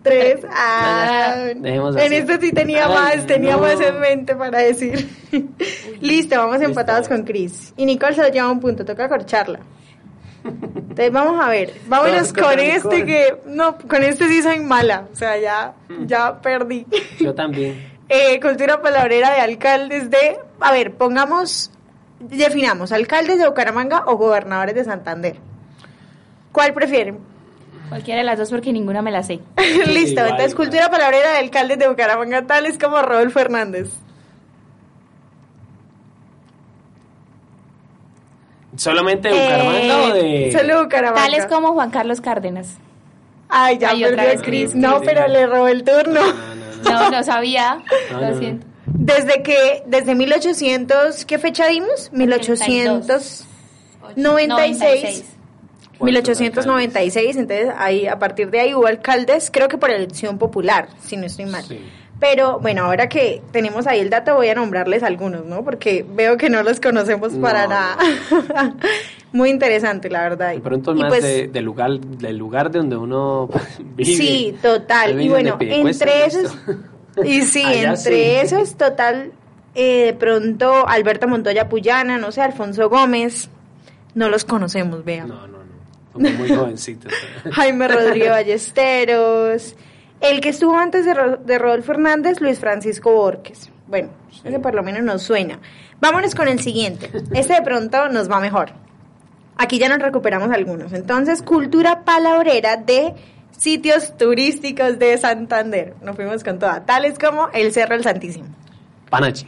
tres. *laughs* Ah, en esto sí tenía Ay, más, tenía no. más en mente para decir. *laughs* Listo, vamos empatados con Chris. Y Nicole se lo lleva un punto, toca corcharla. Entonces vamos a ver, vámonos con este que, no, con este sí soy mala, o sea, ya, ya perdí. Yo también. *laughs* Eh, cultura palabrera de alcaldes de, a ver, pongamos, definamos, alcaldes de Bucaramanga o gobernadores de Santander. ¿Cuál prefieren? Cualquiera de las dos porque ninguna me la sé. *laughs* Listo, igual, entonces cultura palabrera de alcaldes de Bucaramanga tales como Rodolfo Fernández. ¿Solamente de Bucaramanga o de.? Eh, Solo Bucaramanga. Tales como Juan Carlos Cárdenas. Ay, ya Ay, otra vez Cris. No, pero le robó el turno. No, no sabía. No, Lo no, no. siento. Desde que, desde 1800, ¿qué fecha dimos? 1896. 1896, entonces ahí a partir de ahí hubo alcaldes, creo que por elección popular, si no estoy mal. Sí. Pero bueno, ahora que tenemos ahí el dato voy a nombrarles algunos, ¿no? Porque veo que no los conocemos para nada. *laughs* Muy interesante, la verdad. De pronto Y más pues, de- lugar del lugar de donde uno *laughs* vive. Sí, total. Y bueno, entre esos, *laughs* y sí, Allá entre sí. esos, total, eh, de pronto Alberto Montoya Puyana, no sé, Alfonso Gómez, no los conocemos, vean. No, no, muy jovencitos. *laughs* Jaime Rodríguez Ballesteros, el que estuvo antes de, Ro- de Rodolfo Fernández, Luis Francisco Borges. Bueno, ese por lo menos nos suena. Vámonos con el siguiente. Este de pronto nos va mejor. Aquí ya nos recuperamos algunos. Entonces, cultura palabrera de sitios turísticos de Santander. Nos fuimos con toda, tales como el Cerro del Santísimo. Panachi.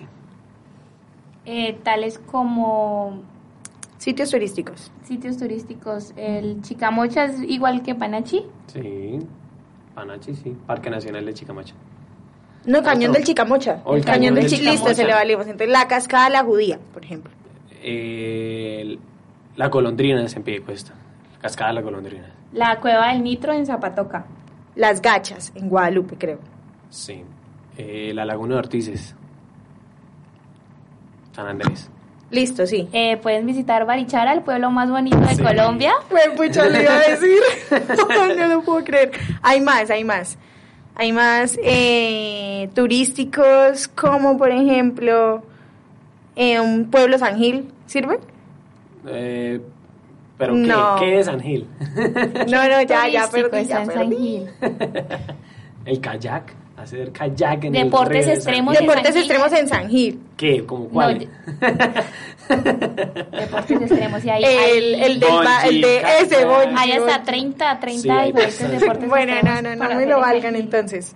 Eh, tales como Sitios turísticos. sitios turísticos. El Chicamocha es igual que Panachi. Sí. Panachi, sí. Parque Nacional de Chicamacha. No, Cañón Otro. del Chicamocha. O el el Cañón Cañón del del Chicamocha. Listo, se Chicamocha. le valimos. Entonces, la cascada La Judía, por ejemplo. Eh, la golondrina es en Piedecuesta. Cascada de la golondrina. La cueva del Nitro en Zapatoca. Las Gachas, en Guadalupe, creo. Sí. Eh, la Laguna de Ortices. San Andrés. Listo, sí. Eh, pueden visitar Barichara, el pueblo más bonito de Sí. Colombia. Pues pucha, le iba a decir. *laughs* no lo puedo creer. Hay más, hay más. Hay más eh, turísticos, como por ejemplo eh, un pueblo San Gil. ¿Sirve? Eh, ¿Pero qué? No. ¿Qué es San Gil? No, no, ya, ya perdí, ya en San perdí. Gil. *laughs* El kayak. Hacer kayak en Deportes el de extremos. Gil. Deportes extremos en San Gil. ¿Qué? ¿Cómo cuál? *laughs* Deportes extremos. Y ahí, El, ahí- el, del ba- el de ese bungee, hay hasta bungee. 30, 30 Sí, hay diferentes deportes Bueno, no, no, no me lo valgan entonces.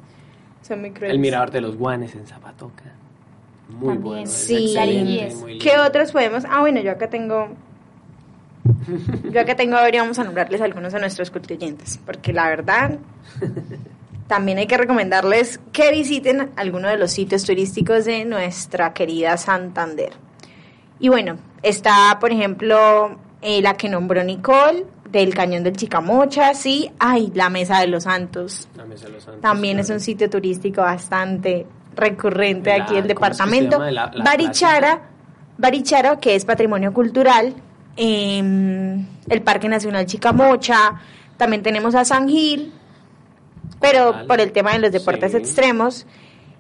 Son muy crueles. El mirador de los guanes en Zapatoca. Muy También, bueno. es Sí. muy. ¿Qué otros podemos? Ah, bueno, yo acá tengo. Yo acá tengo, a ver, y vamos a nombrarles algunos a nuestros cultuyentes, porque la verdad, *laughs* también hay que recomendarles que visiten alguno de los sitios turísticos de nuestra querida Santander. Y bueno, está, por ejemplo, eh, la que nombró Nicole, del Cañón del Chicamocha, sí. Ay, la Mesa de los Santos. La Mesa de los Santos, También es un sitio turístico bastante recurrente La- aquí en el ¿cómo es que se departamento. llama? La- la Barichara, Barichara, que es patrimonio cultural, em, el Parque Nacional Chicamocha, también tenemos a San Gil, pero por el tema de los deportes Sí. extremos.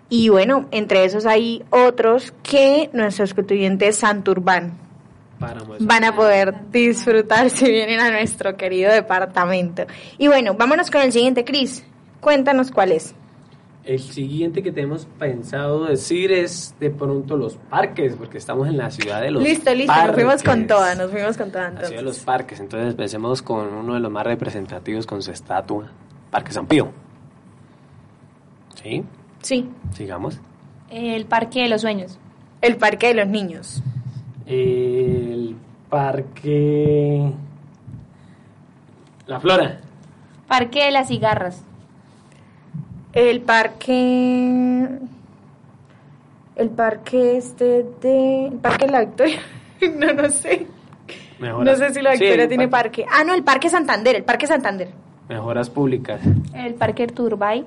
Y bueno, entre esos hay otros que nuestros contribuyentes Santurbán van a poder disfrutar *laughs* si vienen a nuestro querido departamento. Y bueno, vámonos con el siguiente, Cris. Cuéntanos cuál es. El siguiente que tenemos pensado decir es de pronto los parques, porque estamos en la ciudad de los listo, listo, parques. nos fuimos con toda, nos fuimos con toda La ciudad de entonces. los parques, entonces empecemos con uno de los más representativos con su estatua, Parque San Pío. ¿Sí? Sí, Sigamos. El Parque de los Sueños. el Parque de los Niños. El parque... La Flora. Parque de las Cigarras. El parque... El parque este de... El Parque de la Victoria. *laughs* no, no sé. Mejoras- No sé si la Victoria tiene parque- parque. Ah, no, el Parque Santander, el Parque Santander. Mejoras públicas. El Parque Turbay.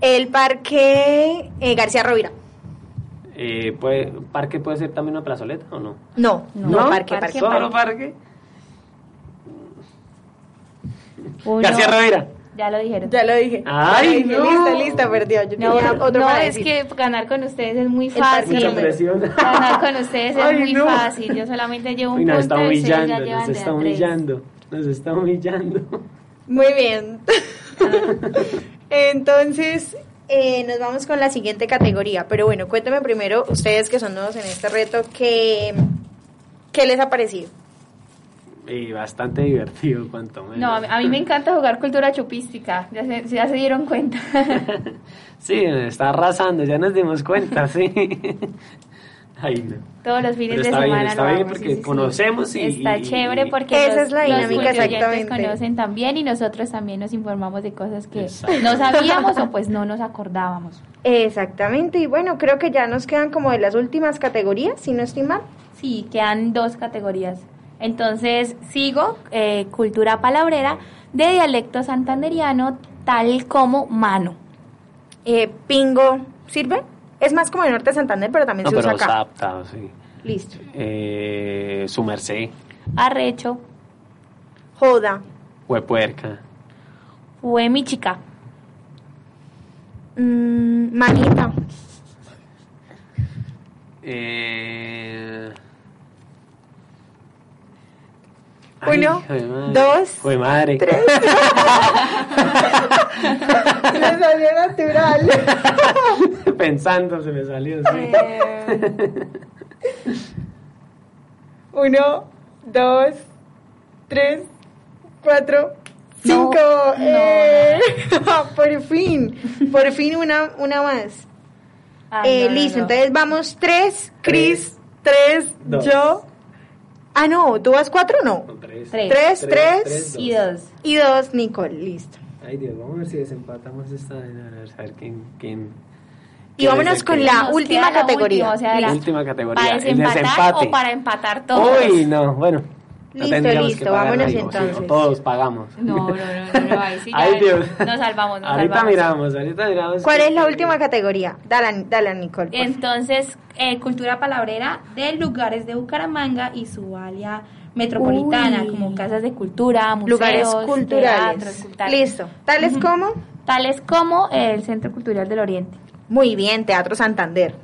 El Parque eh, García Rovira. Eh, puede, ¿Parque puede ser también una plazoleta o no? No, no, parque, parque. ¿Solo parque? García Rovira. Ya lo dijeron. Ya lo dije. Ay, Ya lo dije. no. Lista, lista, perdió. Yo No, tenía otro no, para es decir. que ganar con ustedes es muy fácil. Mucha presión. *laughs* Ganar con ustedes es Ay, muy no. fácil. Yo solamente llevo un Uy, nos punto está ya humillando, llevan nos está humillando. Nos está humillando. Muy bien. *laughs* Entonces, eh, nos vamos con la siguiente categoría. Pero bueno, cuéntame primero, ustedes que son nuevos en este reto, ¿qué, qué les ha parecido? Y bastante divertido, cuanto menos. No, a mí, a mí me encanta jugar cultura chupística. Ya se, ya se dieron cuenta. *laughs* Sí, está arrasando, ya nos dimos cuenta, sí. *laughs* Ay, no. Todos los fines Pero de está bien, semana está lo bien porque sí, sí, sí. conocemos y- Está y- chévere porque Esa los, es la dinámica, exactamente. conocen también y nosotros también nos informamos de cosas que no sabíamos *laughs* o pues no nos acordábamos. Exactamente, y bueno, creo que ya nos quedan como de las últimas categorías, si no estoy mal. Sí, quedan dos categorías. Entonces sigo eh, cultura palabrera de dialecto santanderiano tal como mano. Eh, pingo, ¿sirve? Es más como de Norte de Santander, pero también No, se usa pero acá. adaptado, sí. Listo. Eh, su merced, Arrecho Joda. huepuerca, fue mi chica. Mm, manita. eh... Uno, Ay, dos, Hijo de madre. tres. *laughs* Me salió natural. *laughs* Pensando se me salió, sí. Eh, *laughs* Uno, dos, tres, cuatro, No, cinco. no. Eh, por fin, por fin una, una más. Ay, Eh, no, no, listo, no. entonces vamos tres, Cris, tres, dos. yo. Ah, no, ¿tú vas cuatro no? Tres. Tres. Tres, Tres, tres, tres, Y dos. y dos, Nicole, listo. Ay, Dios, vamos a ver si desempatamos esta. A ver, a ver quién. quién Y vámonos el con la Nos última queda la categoría. última, o sea, La última categoría. Para el desempatar desempate. o para empatar todos. Uy, no, bueno. No Listo, tendríamos listo, que pagar vámonos algo, entonces. todos pagamos. No, no, no, no, no, ahí sí ya *laughs* Ay, Dios. nos salvamos, nos ahorita salvamos. miramos, ahorita miramos. ¿Cuál es la última categoría? Dale, dale Nicole. favor. Entonces, eh, cultura palabrera de lugares de Bucaramanga y su área metropolitana, Uy. como casas de cultura, museos, Lugares culturales. teatros, culturales. Listo. ¿Tales Ujú. como? Tales como el Centro Cultural del Oriente. Muy bien, Teatro Santander.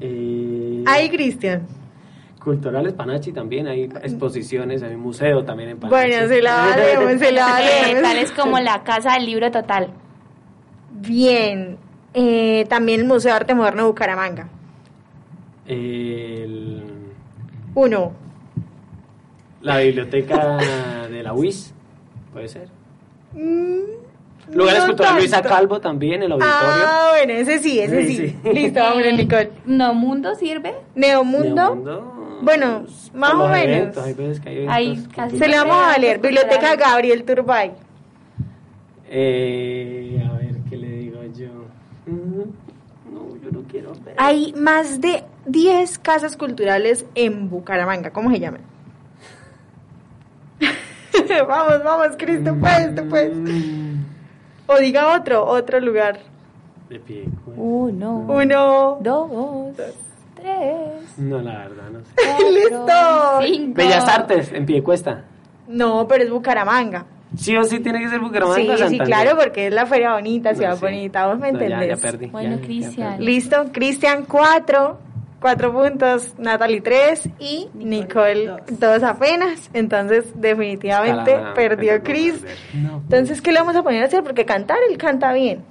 Eh, Ay, Cristian. Culturales Panachi también, hay exposiciones, hay un museo también en Panachi. Bueno, se la valemos, se la Eh, valemos. tales como la Casa del Libro Total. Bien. Eh, también el Museo de Arte Moderno de Bucaramanga. El- Uno. la biblioteca de la UIS, puede ser. Mm, Lugares no culturales Luisa. Calvo también, el auditorio. Ah, bueno, ese sí, ese Sí, sí. sí. Listo, vámonos, Nicole. No Mundo sirve. Neomundo. Neomundo, Bueno, más o menos. eventos, hay veces que hay eventos Hay casi-. Se le vamos a valer. Culturales. Biblioteca Gabriel Turbay. Eh, a ver, ¿qué le digo yo? Mm, No, yo no quiero ver. Hay más de 10 casas culturales en Bucaramanga. ¿Cómo se llaman? *laughs* vamos, vamos, Cris, tú puedes, tú puedes. Mm, O diga otro, otro lugar. De pie. pues. Uno, Uno. dos, tres, No, la verdad, no sé. *laughs* cuatro, ¡Listo! cinco. Bellas Artes, en pie cuesta. No, pero es Bucaramanga. Sí o sí tiene que ser Bucaramanga. Sí, o sí, Santander? claro, porque es la feria bonita, ciudad No, sí. bonita. Vos me No, entendés. ya perdí. Bueno, Cristian. Listo, Cristian, cuatro. Cuatro puntos, Natalie tres y Nicole, dos apenas. Entonces, definitivamente perdió no, perder. No. Entonces, ¿qué le vamos a poner a hacer? Porque cantar, él canta bien.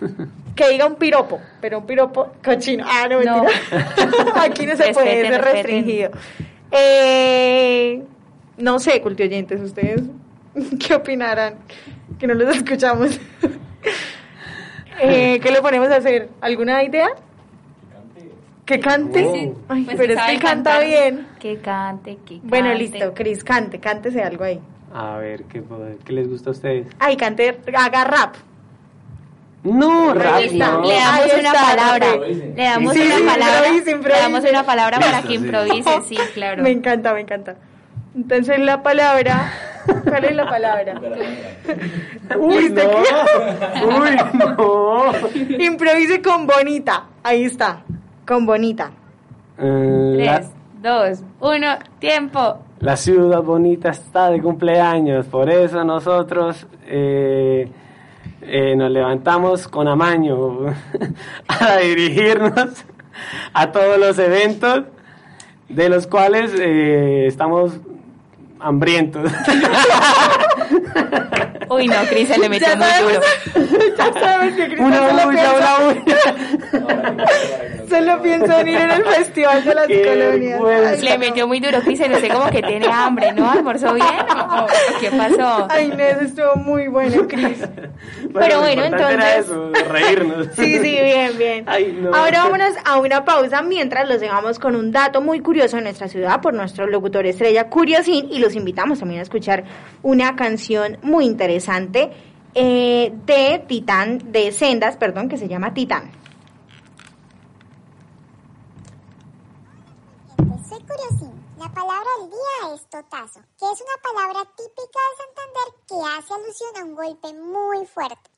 *laughs* Que diga un piropo, pero un piropo cochino. Ah, no, No. mentira. *laughs* Aquí no se puede, es restringido. Eh, no sé, cultioyentes, ¿ustedes *laughs* qué opinarán? Que no los escuchamos. *laughs* eh, ¿Qué le ponemos a hacer? ¿Alguna idea? ¿Que cante? Sí, Ay, Pues pero es que canta cantar. bien. Que cante, que cante. Bueno, listo, Cris, cante, cántese algo ahí. A ver, ¿qué, ¿qué les gusta a ustedes? Ay, cante, haga rap. No, rap, no. Le damos una palabra. Le damos Sí, una sí, palabra. improvise, improvise. Le damos una palabra para que improvise, sí, claro. Me encanta, me encanta. Entonces la palabra. ¿Cuál es la palabra? *laughs* Uy, te No. Uy, no. *laughs* Improvise con bonita. Ahí está. Con bonita. La, Tres, dos, uno, tiempo. la ciudad bonita está de cumpleaños, por eso nosotros eh, eh, nos levantamos con amaño *laughs* a dirigirnos a todos los eventos de los cuales eh, estamos hambrientos. *laughs* Uy, no, Cris se le metió muy duro. ya sabes que una piensa, una bulla. Solo piensa en ir en el Festival de las Qué Colonias. Ay, Le metió muy duro, Cris, usted como que tiene hambre, ¿no? ¿Almorzó bien? ¿O ¿Qué pasó? Ay, Inés, estuvo muy bueno, Cris. Pero bueno, era entonces- eso, reírnos. Sí, sí, bien, bien. Ay, no. Ahora vámonos a una pausa mientras los dejamos con un dato muy curioso de nuestra ciudad por nuestro locutor estrella Curiosín y los invitamos también a escuchar una canción muy interesante eh, de Titán, de Sendas, perdón, que se llama Titán. Soy Curiosín. La palabra del día es totazo, que es una palabra típica de Santander que hace alusión a un golpe muy fuerte.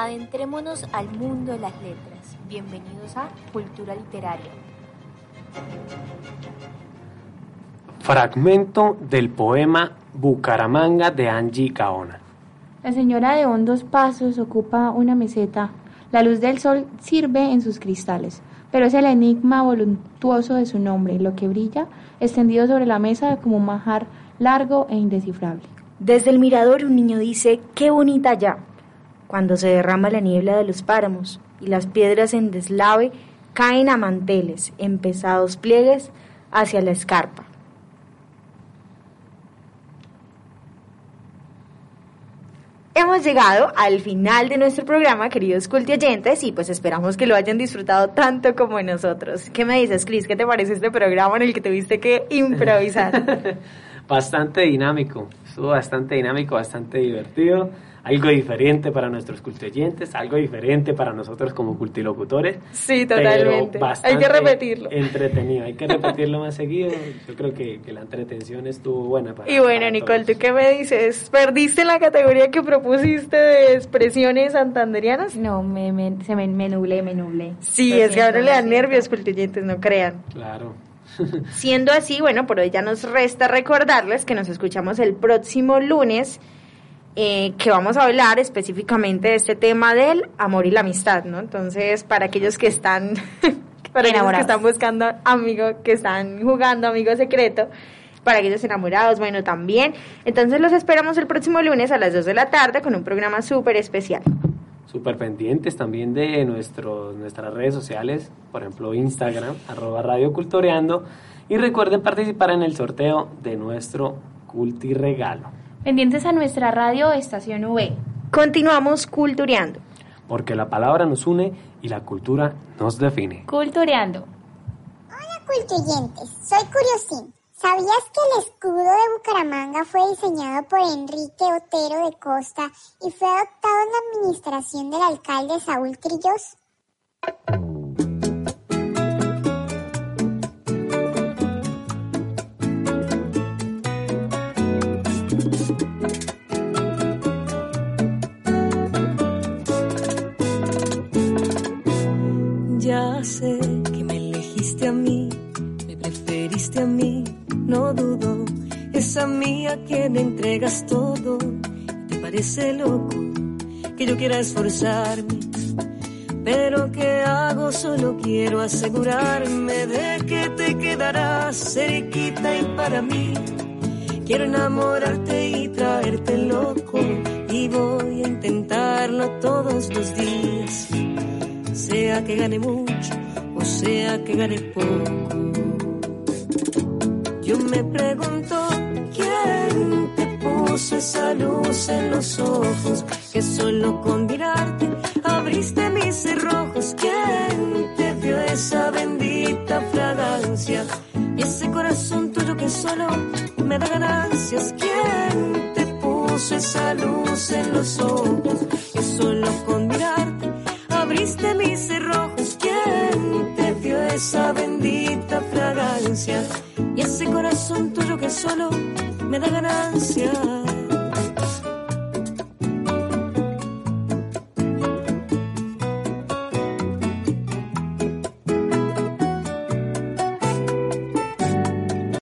Adentrémonos al mundo de las letras. Bienvenidos a Cultura Literaria. Fragmento del poema Bucaramanga de Angie Gaona. La señora de hondos pasos ocupa una meseta. La luz del sol sirve en sus cristales, pero es el enigma voluntuoso de su nombre, lo que brilla extendido sobre la mesa como un majar largo e indescifrable. Desde el mirador un niño dice, qué bonita ya, cuando se derrama la niebla de los páramos y las piedras en deslave caen a manteles, en pesados pliegues hacia la escarpa. Hemos llegado al final de nuestro programa, queridos culti oyentes, y pues esperamos que lo hayan disfrutado tanto como nosotros. ¿Qué me dices, Cris? ¿Qué te parece este programa en el que tuviste que improvisar? *laughs* bastante dinámico, estuvo bastante dinámico, bastante divertido algo diferente para nuestros cultoyentes, algo diferente para nosotros como cultilocutores. Sí, totalmente. Hay que repetirlo. Entretenido, hay que repetirlo más seguido. Yo creo que, la entretención estuvo buena para Y bueno, Nicole, ¿tú qué me dices? ¿Perdiste la categoría que propusiste de expresiones santanderianas? No, me, me, se me, me nublé, me nublé. Sí, es que ahora le dan nervios cultoyentes, no crean. Claro. Siendo así, bueno, por hoy ya nos resta recordarles que nos escuchamos el próximo lunes eh, que vamos a hablar específicamente de este tema del amor y la amistad, ¿no? Entonces, para aquellos que están, *laughs* para aquellos que están buscando amigos, que están jugando amigo secreto, para aquellos enamorados, bueno, también. Entonces los esperamos el próximo lunes a las 2 de la tarde con un programa súper especial. Súper pendientes también de nuestros, nuestras redes sociales, por ejemplo Instagram, arroba Radio Cultoreando, y recuerden participar en el sorteo de nuestro Culti Regalo. Pendientes a nuestra radio Estación V. Continuamos cultureando. Porque la palabra nos une y la cultura nos define. Cultureando. Hola cultuyentes, soy Curiosín. ¿Sabías que el escudo de Bucaramanga fue diseñado por Enrique Otero de Costa y fue adoptado en la administración del alcalde Saúl Trillos? No dudo. Es a mí a quien entregas todo. ¿Te parece loco que yo quiera esforzarme? Pero ¿qué hago? Solo quiero asegurarme de que te quedarás cerquita y para mí. Quiero enamorarte y traerte loco y voy a intentarlo todos los días sea que gane mucho o sea que gane poco. Yo me pregunto, ¿quién te puso esa luz en los ojos? Que solo con mirarte abriste mis cerrojos. ¿Quién te dio esa bendita fragancia? Y ese corazón tuyo que solo me da ganancias. ¿Quién te puso esa luz en los ojos? Que solo con mirarte abriste mis cerrojos. ¿Quién te dio esa bendita fragancia? Ese corazón tuyo que solo me da ganancia.